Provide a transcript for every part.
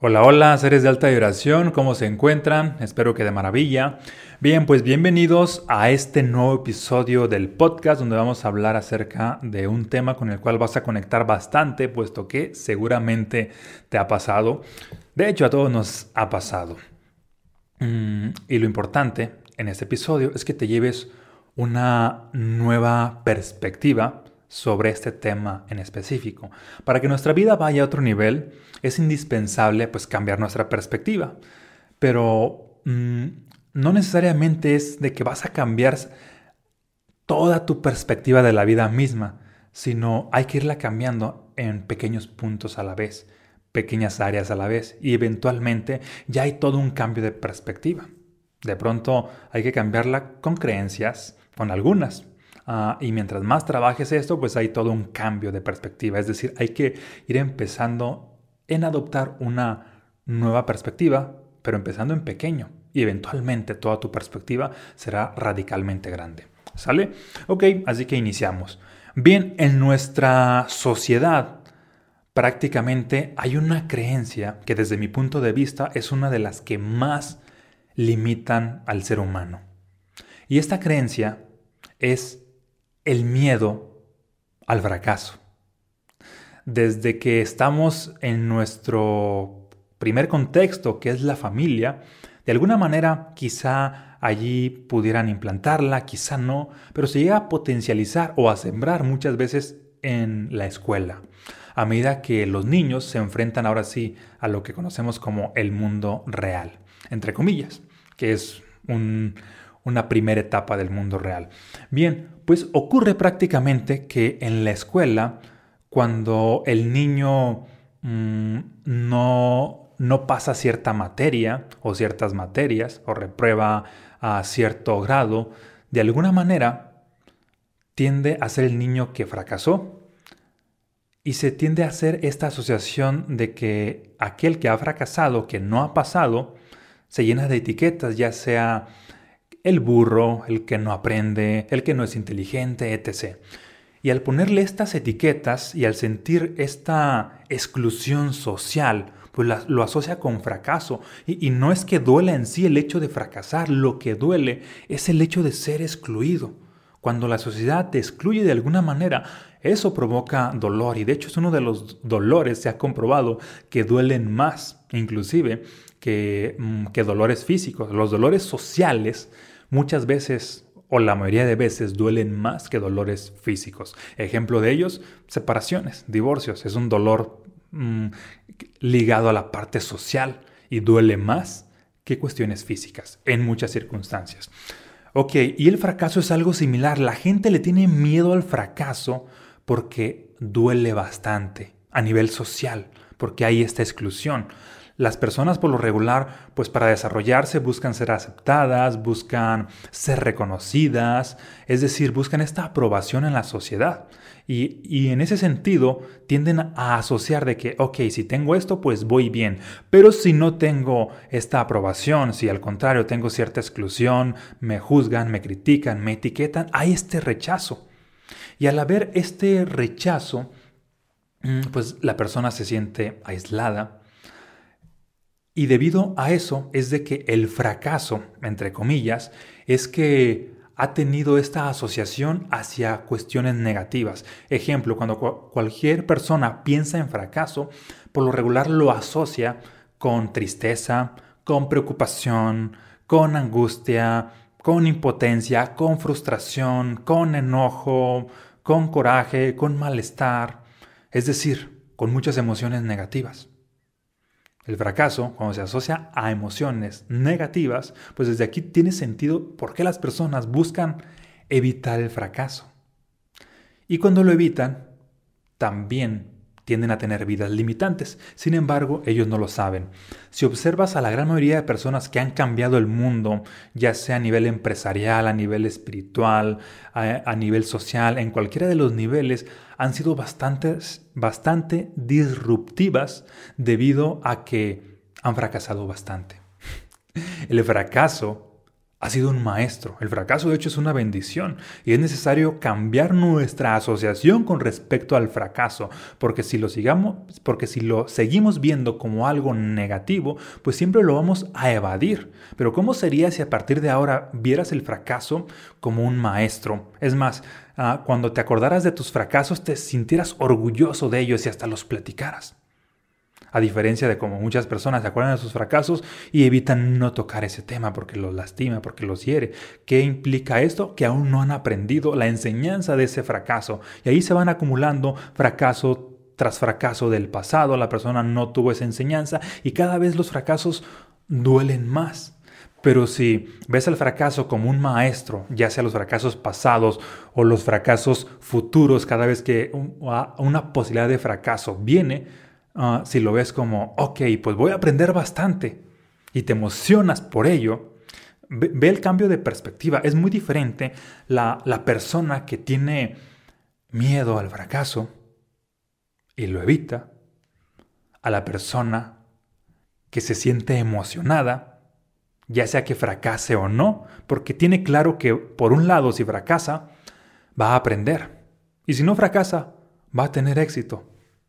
Hola, hola, seres de alta vibración, ¿cómo se encuentran? Espero que de maravilla. Bien, pues bienvenidos a este nuevo episodio del podcast donde vamos a hablar acerca de un tema con el cual vas a conectar bastante, puesto que seguramente te ha pasado. De hecho, a todos nos ha pasado. Mm, y lo importante en este episodio es que te lleves una nueva perspectiva sobre este tema en específico. Para que nuestra vida vaya a otro nivel, es indispensable pues cambiar nuestra perspectiva. Pero mm, no necesariamente es de que vas a cambiar toda tu perspectiva de la vida misma, sino hay que irla cambiando en pequeños puntos a la vez, pequeñas áreas a la vez, y eventualmente ya hay todo un cambio de perspectiva. De pronto hay que cambiarla con creencias, con algunas, Ah, y mientras más trabajes esto, pues hay todo un cambio de perspectiva. Es decir, hay que ir empezando en adoptar una nueva perspectiva, pero empezando en pequeño. Y eventualmente toda tu perspectiva será radicalmente grande. ¿Sale? Ok, así que iniciamos. Bien, en nuestra sociedad prácticamente hay una creencia que desde mi punto de vista es una de las que más limitan al ser humano. Y esta creencia es el miedo al fracaso. Desde que estamos en nuestro primer contexto, que es la familia, de alguna manera quizá allí pudieran implantarla, quizá no, pero se llega a potencializar o a sembrar muchas veces en la escuela, a medida que los niños se enfrentan ahora sí a lo que conocemos como el mundo real, entre comillas, que es una primera etapa del mundo real. Bien, pues ocurre prácticamente que en la escuela, cuando el niño mm, no, no pasa cierta materia o ciertas materias o reprueba a cierto grado, de alguna manera tiende a ser el niño que fracasó. Y se tiende a hacer esta asociación de que aquel que ha fracasado, que no ha pasado, se llena de etiquetas, ya sea el burro, el que no aprende, el que no es inteligente, etc. Y al ponerle estas etiquetas y al sentir esta exclusión social, pues lo asocia con fracaso. Y, y, no es que duela en sí el hecho de fracasar, lo que duele es el hecho de ser excluido. Cuando la sociedad te excluye de alguna manera, eso provoca dolor y de hecho es uno de los dolores, se ha comprobado, que duelen más inclusive que, mm, que dolores físicos. Los dolores sociales muchas veces o la mayoría de veces duelen más que dolores físicos. Ejemplo de ellos, separaciones, divorcios. Es un dolor mm, ligado a la parte social y duele más que cuestiones físicas en muchas circunstancias. Ok, y el fracaso es algo similar. La gente le tiene miedo al fracaso porque duele bastante a nivel social, porque hay esta exclusión. Las personas por lo regular, pues para desarrollarse buscan ser aceptadas, buscan ser reconocidas, es decir, buscan esta aprobación en la sociedad. Y, en ese sentido tienden a asociar de que, ok, si tengo esto, pues voy bien. Pero si no tengo esta aprobación, si al contrario tengo cierta exclusión, me juzgan, me critican, me etiquetan, hay este rechazo. Y al haber este rechazo, mm, pues la persona se siente aislada, y debido a eso es de que el fracaso, entre comillas, es que ha tenido esta asociación hacia cuestiones negativas. Ejemplo, cuando cualquier persona piensa en fracaso, por lo regular lo asocia con tristeza, con preocupación, con angustia, con impotencia, con frustración, con enojo, con coraje, con malestar, es decir, con muchas emociones negativas. El fracaso, cuando se asocia a emociones negativas, pues desde aquí tiene sentido por qué las personas buscan evitar el fracaso. Y cuando lo evitan, también tienden a tener vidas limitantes. Sin embargo, ellos no lo saben. Si observas a la gran mayoría de personas que han cambiado el mundo, ya sea a nivel empresarial, a nivel espiritual, a, nivel social, en cualquiera de los niveles, han sido bastante, bastante disruptivas debido a que han fracasado bastante. El fracaso ha sido un maestro. El fracaso de hecho es una bendición y es necesario cambiar nuestra asociación con respecto al fracaso, porque si lo sigamos, porque si lo seguimos viendo como algo negativo, pues siempre lo vamos a evadir. Pero ¿cómo sería si a partir de ahora vieras el fracaso como un maestro? Es más, ah, cuando te acordaras de tus fracasos te sintieras orgulloso de ellos y hasta los platicaras a diferencia de como muchas personas se acuerdan de sus fracasos y evitan no tocar ese tema porque los lastima, porque los hiere. ¿Qué implica esto? Que aún no han aprendido la enseñanza de ese fracaso y ahí se van acumulando fracaso tras fracaso del pasado, la persona no tuvo esa enseñanza y cada vez los fracasos duelen más. Pero si ves el fracaso como un maestro, ya sea los fracasos pasados o los fracasos futuros, cada vez que una posibilidad de fracaso viene, Ah, si lo ves como, ok, pues voy a aprender bastante y te emocionas por ello, ve, el cambio de perspectiva. Es muy diferente la, la persona que tiene miedo al fracaso y lo evita, a la persona que se siente emocionada, ya sea que fracase o no, porque tiene claro que por un lado si fracasa, va a aprender. Y si no fracasa, va a tener éxito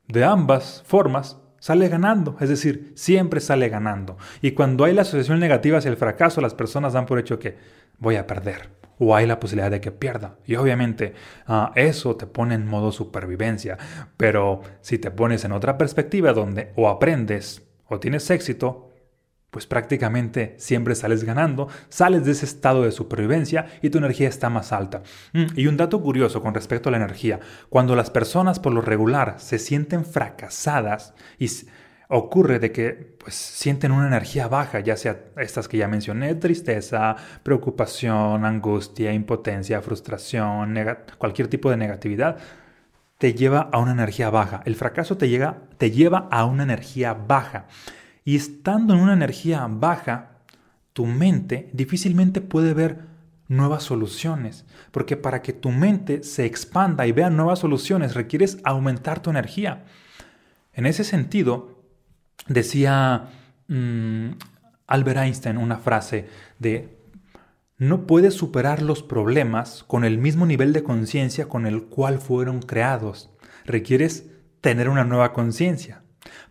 de ambas formas sale ganando, es decir, siempre sale ganando. Y cuando hay la asociación negativa hacia el fracaso, las personas dan por hecho que voy a perder o hay la posibilidad de que pierda. Y obviamente ah, eso te pone en modo supervivencia, pero si te pones en otra perspectiva donde o aprendes o tienes éxito, pues prácticamente siempre sales ganando, sales de ese estado de supervivencia y tu energía está más alta. Mm, y un dato curioso con respecto a la energía, cuando las personas por lo regular se sienten fracasadas y ocurre de que pues sienten una energía baja, ya sea estas que ya mencioné, tristeza, preocupación, angustia, impotencia, frustración, cualquier tipo de negatividad, te lleva a una energía baja. El fracaso te, llega, te lleva a una energía baja. Y estando en una energía baja, tu mente difícilmente puede ver nuevas soluciones, porque para que tu mente se expanda y vea nuevas soluciones requieres aumentar tu energía. En ese sentido, decía mm, Albert Einstein una frase de, no puedes superar los problemas con el mismo nivel de conciencia con el cual fueron creados. Requieres tener una nueva conciencia.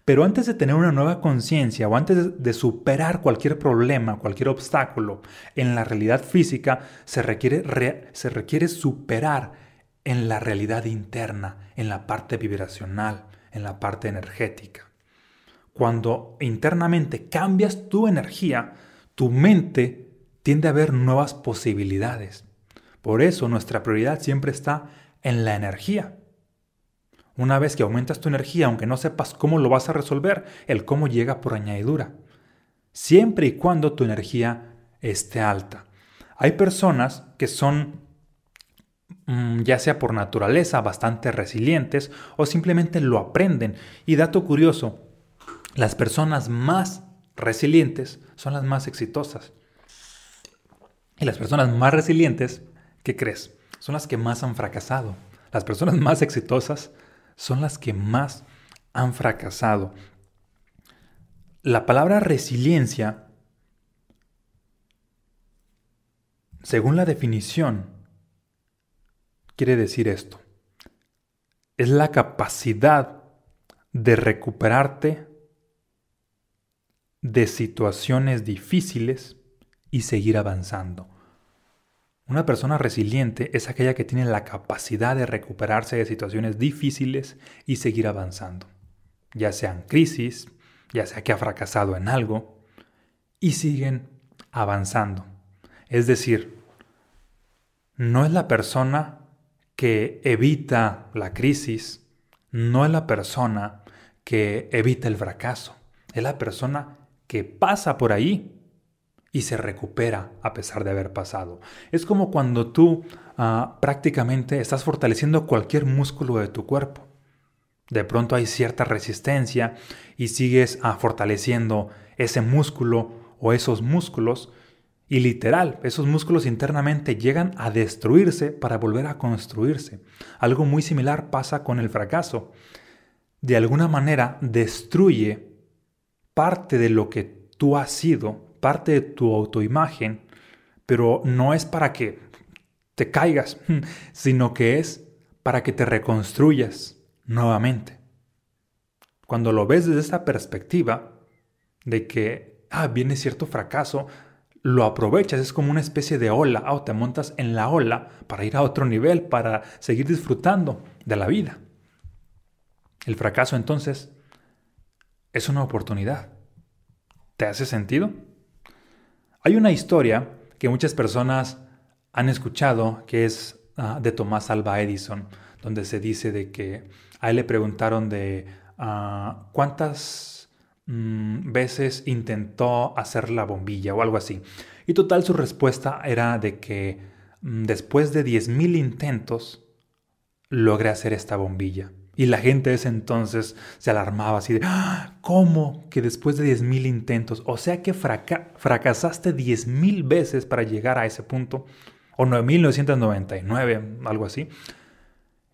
Pero antes de tener una nueva conciencia o antes de superar cualquier problema, cualquier obstáculo en la realidad física, se requiere, se requiere superar en la realidad interna, en la parte vibracional, en la parte energética. Cuando internamente cambias tu energía, tu mente tiende a ver nuevas posibilidades. Por eso nuestra prioridad siempre está en la energía. Una vez que aumentas tu energía, aunque no sepas cómo lo vas a resolver, el cómo llega por añadidura. Siempre y cuando tu energía esté alta. Hay personas que son, mm, ya sea por naturaleza, bastante resilientes o simplemente lo aprenden. Y dato curioso, las personas más resilientes son las más exitosas. Y las personas más resilientes, ¿qué crees? Son las que más han fracasado. Las personas más exitosas son las que más han fracasado. La palabra resiliencia, según la definición, quiere decir esto. Es la capacidad de recuperarte de situaciones difíciles y seguir avanzando. Una persona resiliente es aquella que tiene la capacidad de recuperarse de situaciones difíciles y seguir avanzando, ya sean crisis, ya sea que ha fracasado en algo, y siguen avanzando. Es decir, no es la persona que evita la crisis, no es la persona que evita el fracaso, es la persona que pasa por ahí y se recupera a pesar de haber pasado. Es como cuando tú ah, prácticamente estás fortaleciendo cualquier músculo de tu cuerpo. De pronto hay cierta resistencia y sigues ah, fortaleciendo ese músculo o esos músculos y literal, esos músculos internamente llegan a destruirse para volver a construirse. Algo muy similar pasa con el fracaso. De alguna manera destruye parte de lo que tú has sido parte de tu autoimagen pero no es para que te caigas, sino que es para que te reconstruyas nuevamente. Cuando lo ves desde esa perspectiva de que, ah, viene cierto fracaso, lo aprovechas, es como una especie de ola, o te montas en la ola para ir a otro nivel, para seguir disfrutando de la vida. El fracaso entonces es una oportunidad. ¿Te hace sentido? Hay una historia que muchas personas han escuchado que es ah, de Tomás Alba Edison, donde se dice de que a él le preguntaron de ah, cuántas mm, veces intentó hacer la bombilla o algo así. Y total su respuesta era de que mm, después de 10.000 intentos logré hacer esta bombilla. Y la gente de ese entonces se alarmaba así de, ¡Ah! ¿cómo que después de 10.000 intentos? O sea que fracasaste 10.000 veces para llegar a ese punto, o 9.999, algo así.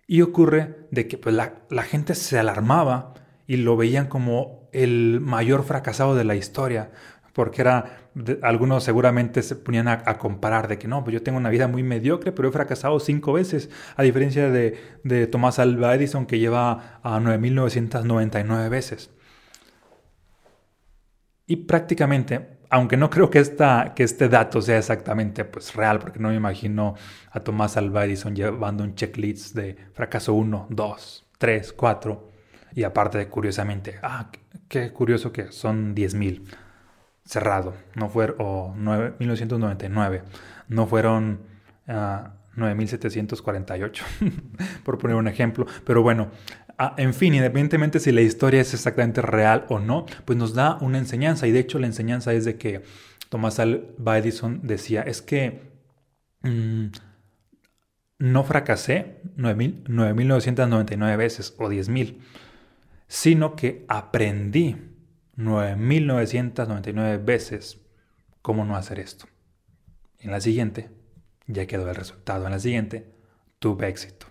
Y ocurre de que pues, la, la gente se alarmaba y lo veían como el mayor fracasado de la historia porque era, algunos seguramente se ponían a, comparar de que no, pues yo tengo una vida muy mediocre, pero he fracasado cinco veces, a diferencia de, de Tomás Alva Edison que lleva a 9.999 veces. Y prácticamente, aunque no creo que, esta, que este dato sea exactamente pues, real, porque no me imagino a Tomás Alva Edison llevando un checklist de fracaso 1, 2, 3, 4, y aparte, curiosamente, ah, qué curioso que son 10.000 cerrado, no fue, o 1999, no fueron 9748, ah, por poner un ejemplo. Pero bueno, ah, en fin, independientemente si la historia es exactamente real o no, pues nos da una enseñanza. Y de hecho la enseñanza es de que Thomas Alva Edison decía, es que mm, no fracasé 9.999 veces o 10.000, sino que aprendí 9.999 veces cómo no hacer esto. En la siguiente, ya quedó el resultado. En la siguiente, tuve éxito.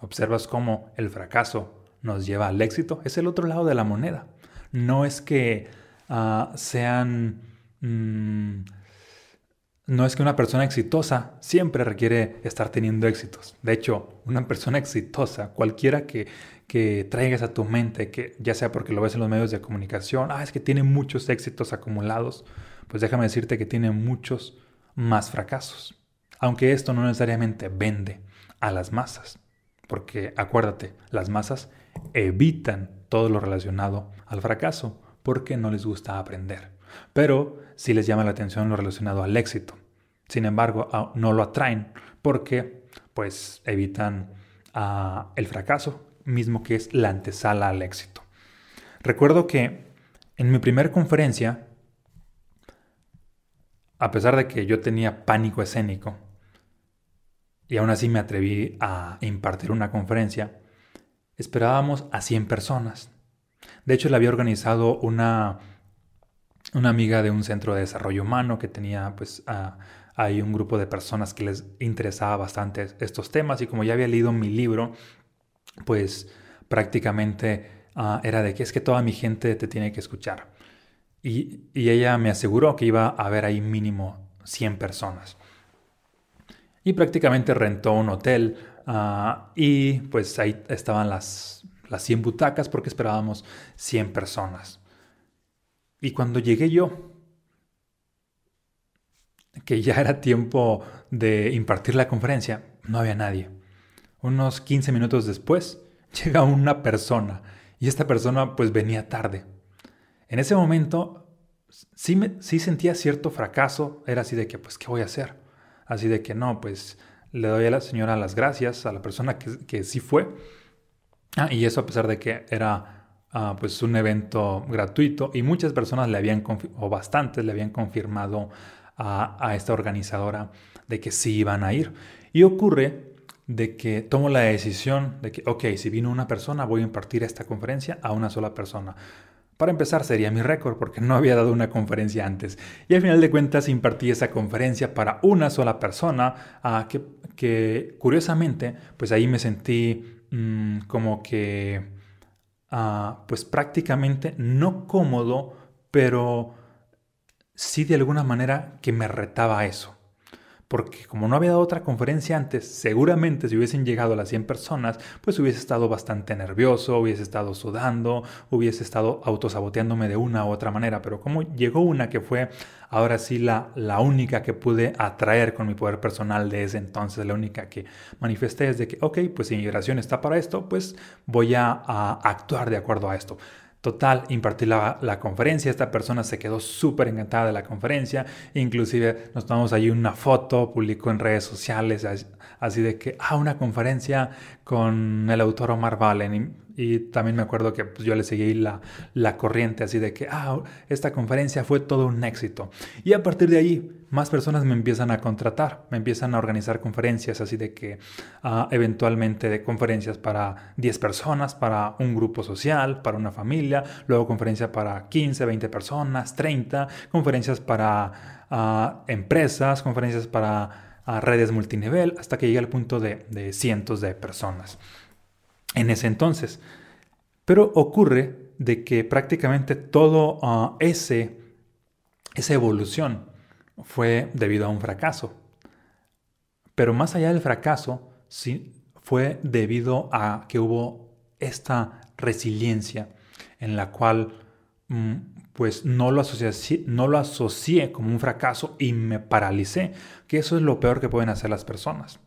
Observas cómo el fracaso nos lleva al éxito. Es el otro lado de la moneda. No es que ah, sean... Mm, no es que una persona exitosa siempre requiere estar teniendo éxitos. De hecho, una persona exitosa, cualquiera que, que traigas a tu mente, que ya sea porque lo ves en los medios de comunicación, ah, es que tiene muchos éxitos acumulados, pues déjame decirte que tiene muchos más fracasos. Aunque esto no necesariamente vende a las masas, porque acuérdate, las masas evitan todo lo relacionado al fracaso porque no les gusta aprender. Pero sí les llama la atención lo relacionado al éxito. Sin embargo, no lo atraen porque pues evitan ah, el fracaso mismo que es la antesala al éxito. Recuerdo que en mi primera conferencia, a pesar de que yo tenía pánico escénico, y aún así me atreví a impartir una conferencia, esperábamos a 100 personas. De hecho, le había organizado una, una amiga de un centro de desarrollo humano que tenía pues ahí un grupo de personas que les interesaba bastante estos temas y como ya había leído mi libro, pues prácticamente ah, era de que es que toda mi gente te tiene que escuchar. Y, ella me aseguró que iba a haber ahí mínimo 100 personas. Y prácticamente rentó un hotel ah, y pues ahí estaban las, las 100 butacas porque esperábamos 100 personas. Y cuando llegué yo, que ya era tiempo de impartir la conferencia, no había nadie. Unos 15 minutos después llega una persona y esta persona pues venía tarde. En ese momento sí, me, sí sentía cierto fracaso, era así de que pues ¿qué voy a hacer? Así de que no, pues le doy a la señora las gracias, a la persona que, sí fue. Ah, y eso a pesar de que era ah, pues un evento gratuito y muchas personas le habían, o bastantes le habían confirmado a, esta organizadora de que sí iban a ir. Y ocurre de que tomo la decisión de que, ok, si vino una persona, voy a impartir esta conferencia a una sola persona. Para empezar, sería mi récord porque no había dado una conferencia antes. Y al final de cuentas impartí esa conferencia para una sola persona, uh, que, que, curiosamente, pues ahí me sentí mm, como que, uh, pues prácticamente no cómodo, pero sí de alguna manera que me retaba eso. porque como no había dado otra conferencia antes, seguramente si hubiesen llegado las 100 personas, pues hubiese estado bastante nervioso, hubiese estado sudando, hubiese estado autosaboteándome de una u otra manera, pero como llegó una que fue ahora sí la, la única que pude atraer con mi poder personal de ese entonces, la única que manifesté es de que, ok, pues si mi vibración está para esto, pues voy a actuar de acuerdo a esto. Total, impartí la, la, conferencia, esta persona se quedó súper encantada de la conferencia, inclusive nos tomamos ahí una foto, publicó en redes sociales, así de que, ah, una conferencia con el autor Omar Valen, y, también me acuerdo que pues, yo le seguí la, la corriente, así de que, ah, esta conferencia fue todo un éxito. Y a partir de ahí, más personas me empiezan a contratar, me empiezan a organizar conferencias, así de que uh, eventualmente de conferencias para 10 personas, para un grupo social, para una familia, luego conferencia para 15, 20 personas, 30, conferencias para empresas, conferencias para uh, redes multinivel, hasta que llegué al punto de, de cientos de personas en ese entonces. Pero ocurre de que prácticamente todo ese, esa evolución fue debido a un fracaso. Pero más allá del fracaso, sí, fue debido a que hubo esta resiliencia en la cual mm, pues no lo, asocié, no lo asocié como un fracaso y me paralicé, que eso es lo peor que pueden hacer las personas.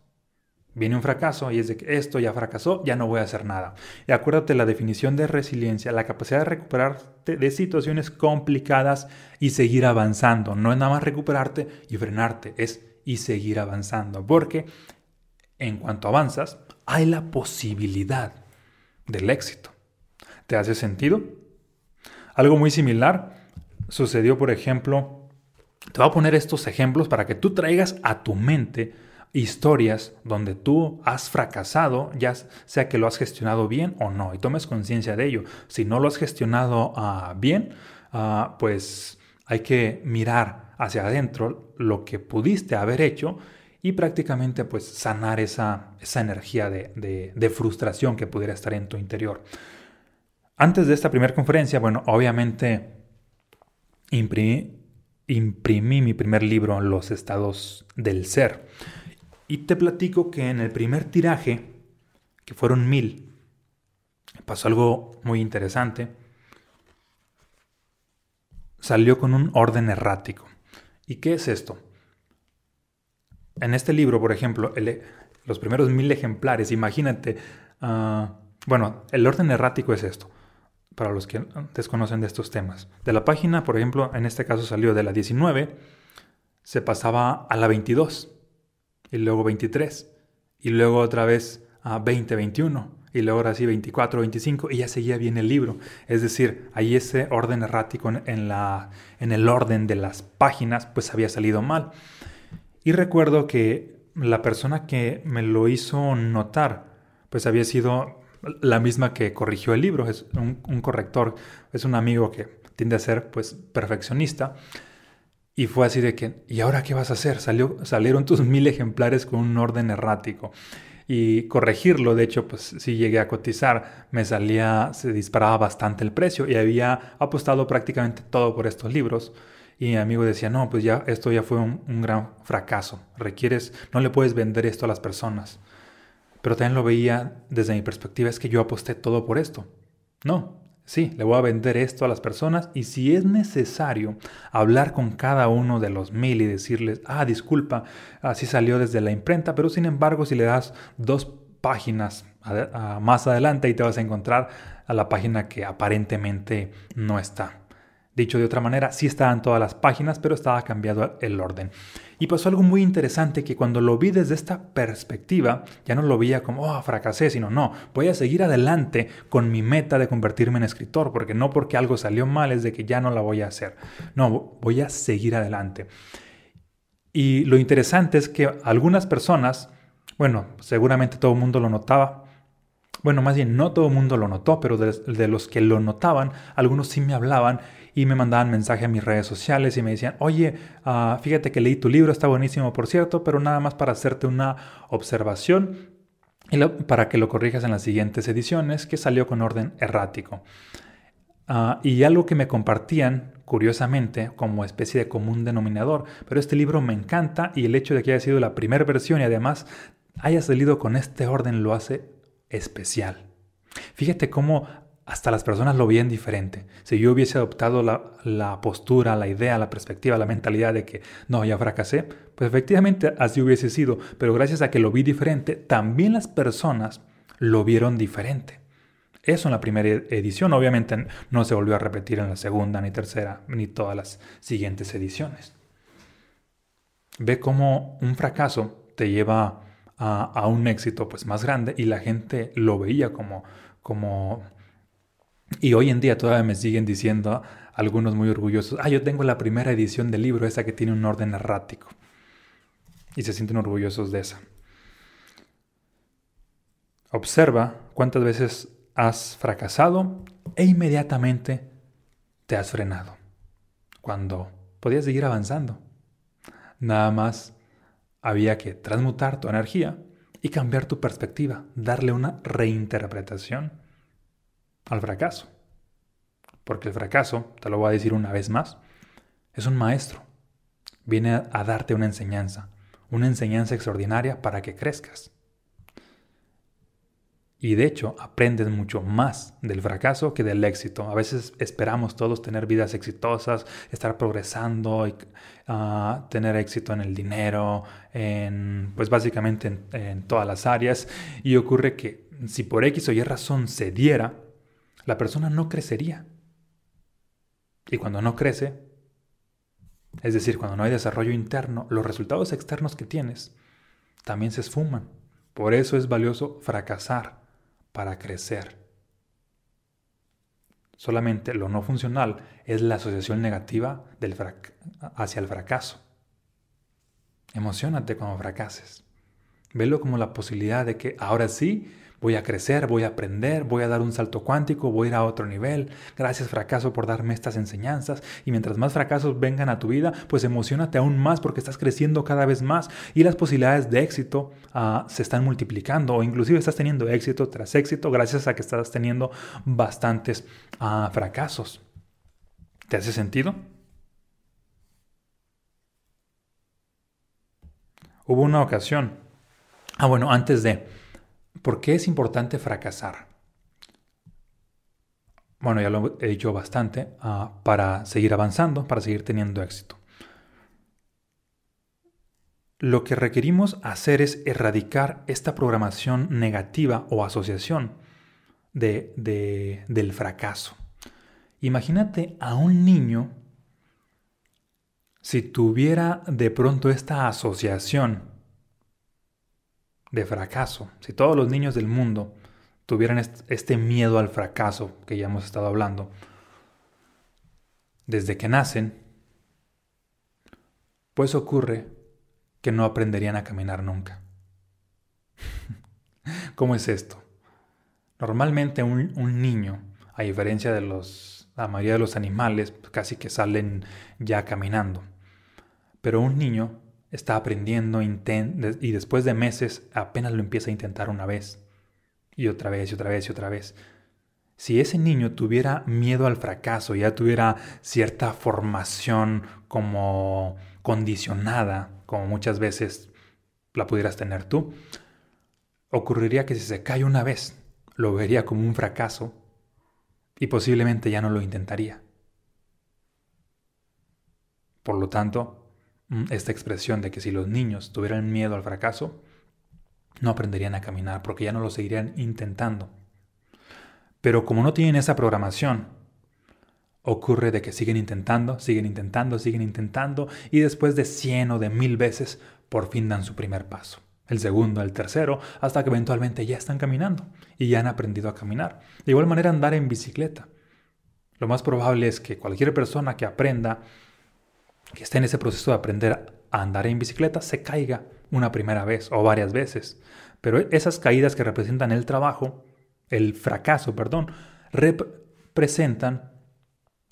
Viene un fracaso y es de que esto ya fracasó, ya no voy a hacer nada. Y acuérdate la definición de resiliencia, la capacidad de recuperarte de situaciones complicadas y seguir avanzando. No es nada más recuperarte y frenarte, es y seguir avanzando. Porque en cuanto avanzas, hay la posibilidad del éxito. ¿Te hace sentido? Algo muy similar sucedió, por ejemplo, te voy a poner estos ejemplos para que tú traigas a tu mente historias donde tú has fracasado, ya sea que lo has gestionado bien o no, y tomes conciencia de ello. Si no lo has gestionado uh, bien, uh, pues hay que mirar hacia adentro lo que pudiste haber hecho y prácticamente pues sanar esa, esa energía de, de, de, frustración que pudiera estar en tu interior. Antes de esta primera conferencia, bueno, obviamente imprimí, imprimí mi primer libro, Los estados del ser. Y te platico que en el primer tiraje, que fueron mil, pasó algo muy interesante. Salió con un orden errático. ¿Y qué es esto? En este libro, por ejemplo, los primeros mil ejemplares, imagínate, uh, bueno, el orden errático es esto, para los que desconocen de estos temas. De la página, por ejemplo, en este caso salió de la 19, se pasaba a la 22 y luego 23, y luego otra vez a 20, 21, y luego ahora sí 24, 25, y ya seguía bien el libro. Es decir, ahí ese orden errático en, la, en el orden de las páginas, pues había salido mal. Y recuerdo que la persona que me lo hizo notar, pues había sido la misma que corrigió el libro, es un, un corrector, es un amigo que tiende a ser pues perfeccionista. Y fue así de que, ¿y ahora qué vas a hacer? Salió, salieron tus mil ejemplares con un orden errático. Y corregirlo, de hecho, pues sí llegué a cotizar, me salía, se disparaba bastante el precio y había apostado prácticamente todo por estos libros. Y mi amigo decía, no, pues ya esto ya fue un, un gran fracaso. Requieres, no le puedes vender esto a las personas. Pero también lo veía desde mi perspectiva, es que yo aposté todo por esto. No, Sí, le voy a vender esto a las personas y si es necesario hablar con cada uno de los mil y decirles, ah, disculpa, así salió desde la imprenta, pero sin embargo si le das dos páginas más adelante y te vas a encontrar a la página que aparentemente no está. Dicho de otra manera, sí estaban todas las páginas, pero estaba cambiado el orden. Y pasó algo muy interesante que cuando lo vi desde esta perspectiva, ya no lo veía como, oh, fracasé, sino no, voy a seguir adelante con mi meta de convertirme en escritor, porque no porque algo salió mal es de que ya no la voy a hacer. No, voy a seguir adelante. Y lo interesante es que algunas personas, bueno, seguramente todo el mundo lo notaba, bueno, más bien no todo el mundo lo notó, pero de, de, los que lo notaban, algunos sí me hablaban y me mandaban mensaje a mis redes sociales y me decían, oye, uh, fíjate que leí tu libro, está buenísimo por cierto, pero nada más para hacerte una observación y lo, para que lo corrijas en las siguientes ediciones, que salió con orden errático. Ah, y algo que me compartían, curiosamente, como especie de común denominador. Pero este libro me encanta y el hecho de que haya sido la primera versión y además haya salido con este orden lo hace especial. Fíjate cómo hasta las personas lo veían diferente. Si yo hubiese adoptado la, postura, la idea, la perspectiva, la mentalidad de que no, ya fracasé, pues efectivamente así hubiese sido, pero gracias a que lo vi diferente, también las personas lo vieron diferente. Eso en la primera edición, obviamente no se volvió a repetir en la segunda, ni tercera, ni todas las siguientes ediciones. Ve cómo un fracaso te lleva a, a un éxito pues, más grande y la gente lo veía como, como y hoy en día todavía me siguen diciendo algunos muy orgullosos, ah, yo tengo la primera edición del libro, esa que tiene un orden errático. Y se sienten orgullosos de esa. Observa cuántas veces has fracasado e inmediatamente te has frenado. Cuando podías seguir avanzando. Nada más había que transmutar tu energía y cambiar tu perspectiva, darle una reinterpretación al fracaso. Porque el fracaso, te lo voy a decir una vez más, es un maestro. Viene a, darte una enseñanza, una enseñanza extraordinaria para que crezcas. Y de hecho, aprendes mucho más del fracaso que del éxito. A veces esperamos todos tener vidas exitosas, estar progresando, y, ah, tener éxito en el dinero, en, pues básicamente en, en todas las áreas. Y ocurre que si por X o Y razón se diera, la persona no crecería. Y cuando no crece, es decir, cuando no hay desarrollo interno, los resultados externos que tienes también se esfuman. Por eso es valioso fracasar para crecer. Solamente lo no funcional es la asociación negativa hacia el fracaso. Emocionate cuando fracases. Velo como la posibilidad de que ahora sí Voy a crecer, voy a aprender, voy a dar un salto cuántico, voy a ir a otro nivel. Gracias fracaso por darme estas enseñanzas. Y mientras más fracasos vengan a tu vida, pues emocionate aún más porque estás creciendo cada vez más y las posibilidades de éxito ah, se están multiplicando o inclusive estás teniendo éxito tras éxito gracias a que estás teniendo bastantes ah, fracasos. ¿Te hace sentido? Hubo una ocasión. Ah, bueno, antes de... ¿Por qué es importante fracasar? Bueno, ya lo he dicho bastante, ah, para seguir avanzando, para seguir teniendo éxito. Lo que requerimos hacer es erradicar esta programación negativa o asociación del fracaso. Imagínate a un niño si tuviera de pronto esta asociación de fracaso, si todos los niños del mundo tuvieran este miedo al fracaso que ya hemos estado hablando, desde que nacen, pues ocurre que no aprenderían a caminar nunca. ¿Cómo es esto? Normalmente un, niño, a diferencia de los, la mayoría de los animales, casi que salen ya caminando. Pero un niño está aprendiendo y después de meses apenas lo empieza a intentar una vez y otra vez y otra vez y otra vez. Si ese niño tuviera miedo al fracaso, ya tuviera cierta formación como condicionada, como muchas veces la pudieras tener tú, ocurriría que si se cae una vez, lo vería como un fracaso y posiblemente ya no lo intentaría. Por lo tanto, esta expresión de que si los niños tuvieran miedo al fracaso, no aprenderían a caminar porque ya no lo seguirían intentando. Pero como no tienen esa programación, ocurre de que siguen intentando, siguen intentando, siguen intentando y después de cien o de mil veces por fin dan su primer paso. El segundo, el tercero, hasta que eventualmente ya están caminando y ya han aprendido a caminar. De igual manera andar en bicicleta. Lo más probable es que cualquier persona que aprenda que esté en ese proceso de aprender a andar en bicicleta se caiga una primera vez o varias veces. Pero esas caídas que representan el trabajo, el fracaso, perdón, representan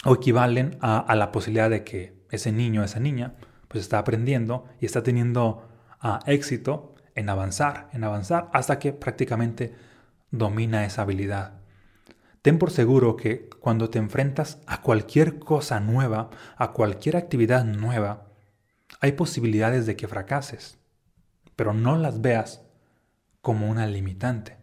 o equivalen a, la posibilidad de que ese niño esa niña pues está aprendiendo y está teniendo ah, éxito en avanzar, en avanzar hasta que prácticamente domina esa habilidad. ten por seguro que cuando te enfrentas a cualquier cosa nueva, a cualquier actividad nueva, hay posibilidades de que fracases, pero no las veas como una limitante.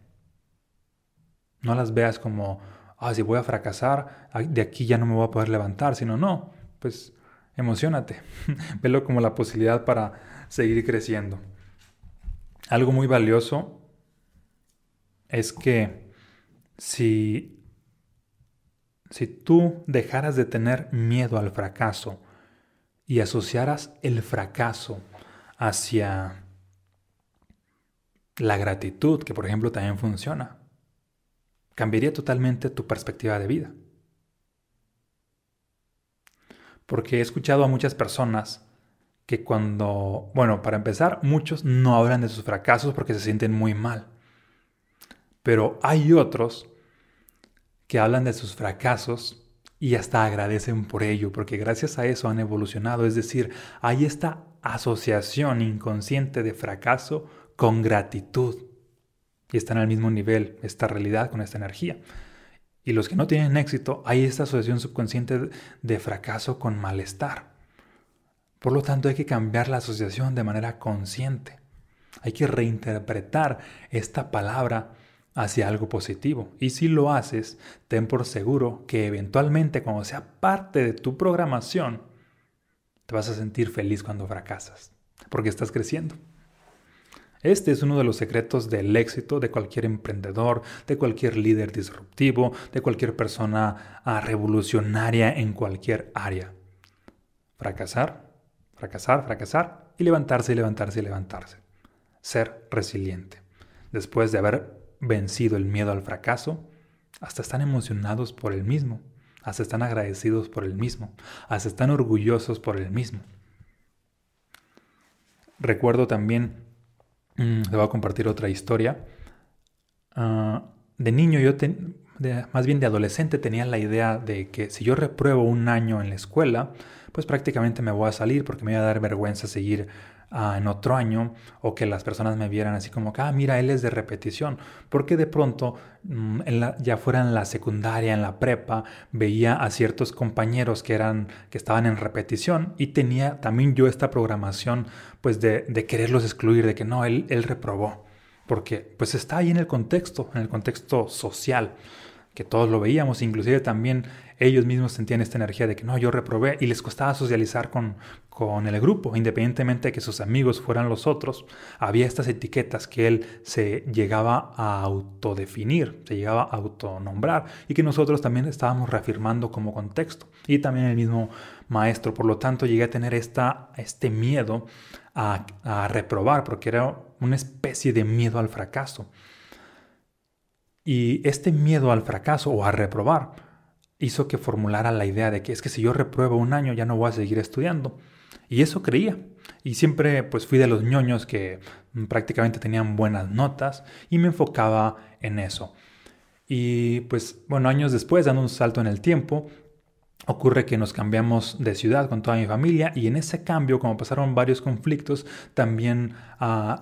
No las veas como, ah, si voy a fracasar, de aquí ya no me voy a poder levantar, sino no, pues emocionate, velo como la posibilidad para seguir creciendo. Algo muy valioso es que si, si tú dejaras de tener miedo al fracaso y asociaras el fracaso hacia la gratitud, que por ejemplo también funciona, cambiaría totalmente tu perspectiva de vida. Porque he escuchado a muchas personas que cuando, bueno, para empezar, muchos no hablan de sus fracasos porque se sienten muy mal. Pero hay otros que hablan de sus fracasos y hasta agradecen por ello, porque gracias a eso han evolucionado. Es decir, hay esta asociación inconsciente de fracaso con gratitud. Y están al mismo nivel esta realidad con esta energía. Y los que no tienen éxito, hay esta asociación subconsciente de fracaso con malestar. Por lo tanto, hay que cambiar la asociación de manera consciente. Hay que reinterpretar esta palabra hacia algo positivo. Y si lo haces, ten por seguro que eventualmente cuando sea parte de tu programación, te vas a sentir feliz cuando fracasas, porque estás creciendo. Este es uno de los secretos del éxito de cualquier emprendedor, de cualquier líder disruptivo, de cualquier persona ah, revolucionaria en cualquier área. Fracasar fracasar, fracasar y levantarse y levantarse y levantarse. Ser resiliente. Después de haber vencido el miedo al fracaso, hasta están emocionados por el mismo, hasta están agradecidos por el mismo, hasta están orgullosos por el mismo. Recuerdo también, mm, le voy a compartir otra historia. Ah, de niño yo, más bien de adolescente, tenía la idea de que si yo repruebo un año en la escuela, pues prácticamente me voy a salir porque me voy a dar vergüenza seguir ah, en otro año o que las personas me vieran así como ah, mira, él es de repetición. Porque de pronto, mm, ya fuera en la secundaria, en la prepa, veía a ciertos compañeros que, eran, que estaban en repetición y tenía también yo esta programación pues de, de quererlos excluir, de que no, él, él reprobó. Porque pues está ahí en el contexto, en el contexto social que todos lo veíamos, inclusive también ellos mismos sentían esta energía de que no, yo reprobé y les costaba socializar con, con el grupo, independientemente de que sus amigos fueran los otros, había estas etiquetas que él se llegaba a autodefinir, se llegaba a autonombrar y que nosotros también estábamos reafirmando como contexto y también el mismo maestro, por lo tanto llegué a tener esta, este miedo a, a reprobar porque era una especie de miedo al fracaso. Y este miedo al fracaso o a reprobar hizo que formulara la idea de que es que si yo repruebo un año ya no voy a seguir estudiando. Y eso creía. Y siempre pues fui de los ñoños que prácticamente tenían buenas notas y me enfocaba en eso. Y pues bueno, años después, dando un salto en el tiempo, ocurre que nos cambiamos de ciudad con toda mi familia y en ese cambio, como pasaron varios conflictos, también uh,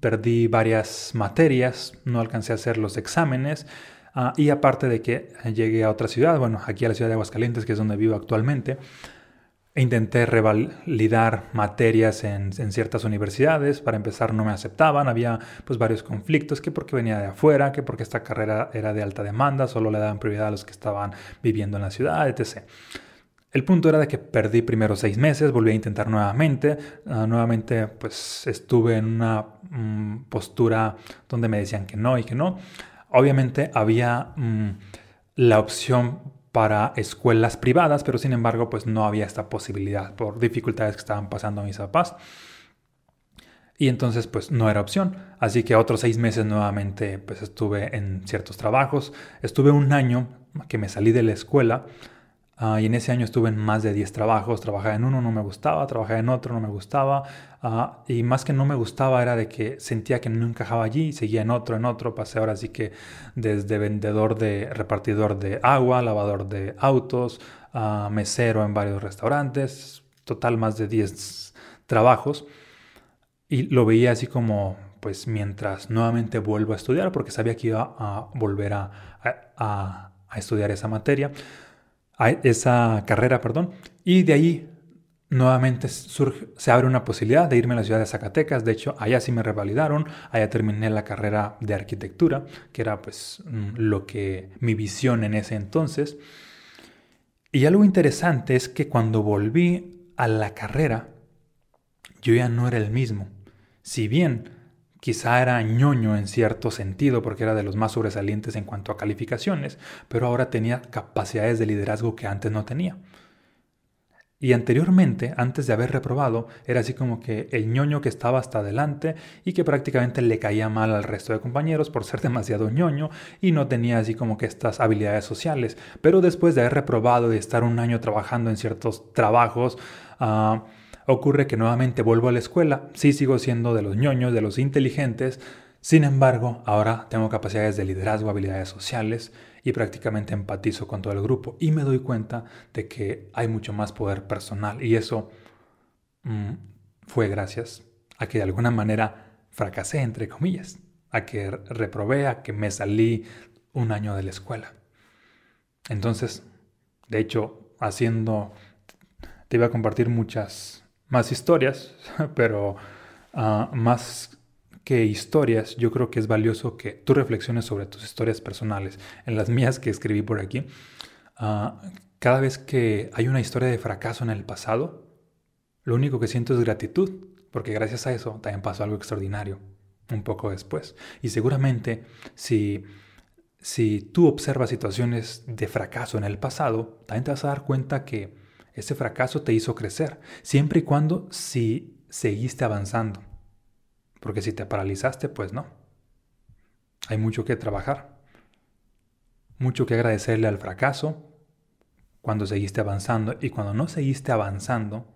perdí varias materias, no alcancé a hacer los exámenes. Ah, y aparte de que llegué a otra ciudad, bueno, aquí a la ciudad de Aguascalientes, que es donde vivo actualmente, intenté revalidar materias en, ciertas universidades. Para empezar, no me aceptaban. Había pues varios conflictos, que porque venía de afuera, que porque esta carrera era de alta demanda, solo le daban prioridad a los que estaban viviendo en la ciudad, etc. El punto era de que perdí primero seis meses, volví a intentar nuevamente. Ah, nuevamente pues estuve en una mm, postura donde me decían que no y que no. Obviamente había mm, la opción para escuelas privadas, pero sin embargo pues no había esta posibilidad por dificultades que estaban pasando mis papás. Y entonces pues no era opción. Así que otros seis meses nuevamente pues estuve en ciertos trabajos. Estuve un año que me salí de la escuela Ah, y en ese año estuve en más de 10 trabajos, trabajaba en uno, no me gustaba, trabajaba en otro, no me gustaba. Ah, y más que no me gustaba era de que sentía que no encajaba allí, seguía en otro, en otro. Pasé ahora sí que desde vendedor de repartidor de agua, lavador de autos, uh, mesero en varios restaurantes, total más de 10 trabajos. Y lo veía así como, pues mientras nuevamente vuelvo a estudiar, porque sabía que iba a volver a a estudiar esa materia, esa carrera, perdón, y de ahí nuevamente surge, se abre una posibilidad de irme a la ciudad de Zacatecas. De hecho, allá sí me revalidaron, allá terminé la carrera de arquitectura, que era pues mm, lo que mi visión en ese entonces. Y algo interesante es que cuando volví a la carrera, yo ya no era el mismo. Si bien quizá era ñoño en cierto sentido porque era de los más sobresalientes en cuanto a calificaciones, pero ahora tenía capacidades de liderazgo que antes no tenía. Y anteriormente, antes de haber reprobado, era así como que el ñoño que estaba hasta adelante y que prácticamente le caía mal al resto de compañeros por ser demasiado ñoño y no tenía así como que estas habilidades sociales. Pero después de haber reprobado y estar un año trabajando en ciertos trabajos, ah, ocurre que nuevamente vuelvo a la escuela. Sí sigo siendo de los ñoños, de los inteligentes. Sin embargo, ahora tengo capacidades de liderazgo, habilidades sociales y prácticamente empatizo con todo el grupo y me doy cuenta de que hay mucho más poder personal y eso mm, fue gracias a que de alguna manera fracasé, entre comillas, a que reprobé, a que me salí un año de la escuela. Entonces, de hecho, haciendo, te iba a compartir muchas más historias, pero ah, más que historias, yo creo que es valioso que tú reflexiones sobre tus historias personales. En las mías que escribí por aquí, ah, cada vez que hay una historia de fracaso en el pasado, lo único que siento es gratitud, porque gracias a eso también pasó algo extraordinario un poco después. Y seguramente si, si tú observas situaciones de fracaso en el pasado, también te vas a dar cuenta que ese fracaso te hizo crecer, siempre y cuando si seguiste avanzando. Porque si te paralizaste, pues no. Hay mucho que trabajar. Mucho que agradecerle al fracaso cuando seguiste avanzando y cuando no seguiste avanzando,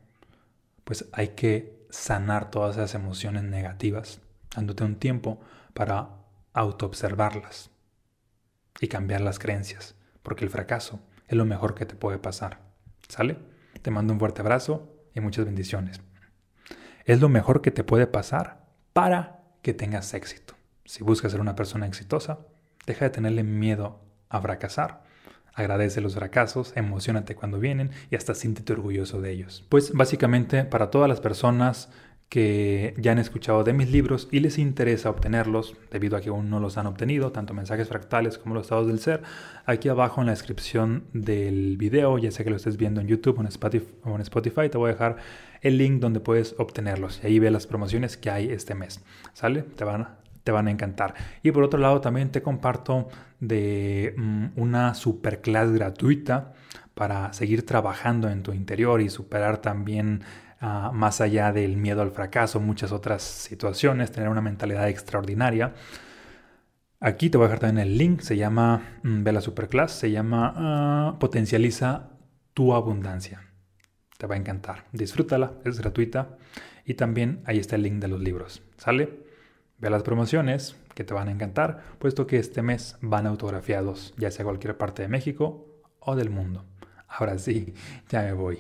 pues hay que sanar todas esas emociones negativas, dándote un tiempo para autoobservarlas y cambiar las creencias, porque el fracaso es lo mejor que te puede pasar. ¿Sale? Te mando un fuerte abrazo y muchas bendiciones. Es lo mejor que te puede pasar para que tengas éxito. Si buscas ser una persona exitosa, deja de tenerle miedo a fracasar. Agradece los fracasos, emocionate cuando vienen y hasta siéntete orgulloso de ellos. Pues básicamente para todas las personas que ya han escuchado de mis libros y les interesa obtenerlos debido a que aún no los han obtenido, tanto mensajes fractales como los estados del ser, aquí abajo en la descripción del video, ya sea que lo estés viendo en YouTube o en Spotify, te voy a dejar el link donde puedes obtenerlos y ahí ve las promociones que hay este mes. ¿Sale? Te van, te van a encantar. Y por otro lado también te comparto de mm, una superclass gratuita para seguir trabajando en tu interior y superar también Ah, más allá del miedo al fracaso, muchas otras situaciones, tener una mentalidad extraordinaria. Aquí te voy a dejar también el link, se llama, mm, ve la superclass, se llama ah, Potencializa tu abundancia. Te va a encantar. Disfrútala, es gratuita. Y también ahí está el link de los libros. ¿Sale? Ve las promociones que te van a encantar, puesto que este mes van autografiados, ya sea cualquier parte de México o del mundo. Ahora sí, ya me voy.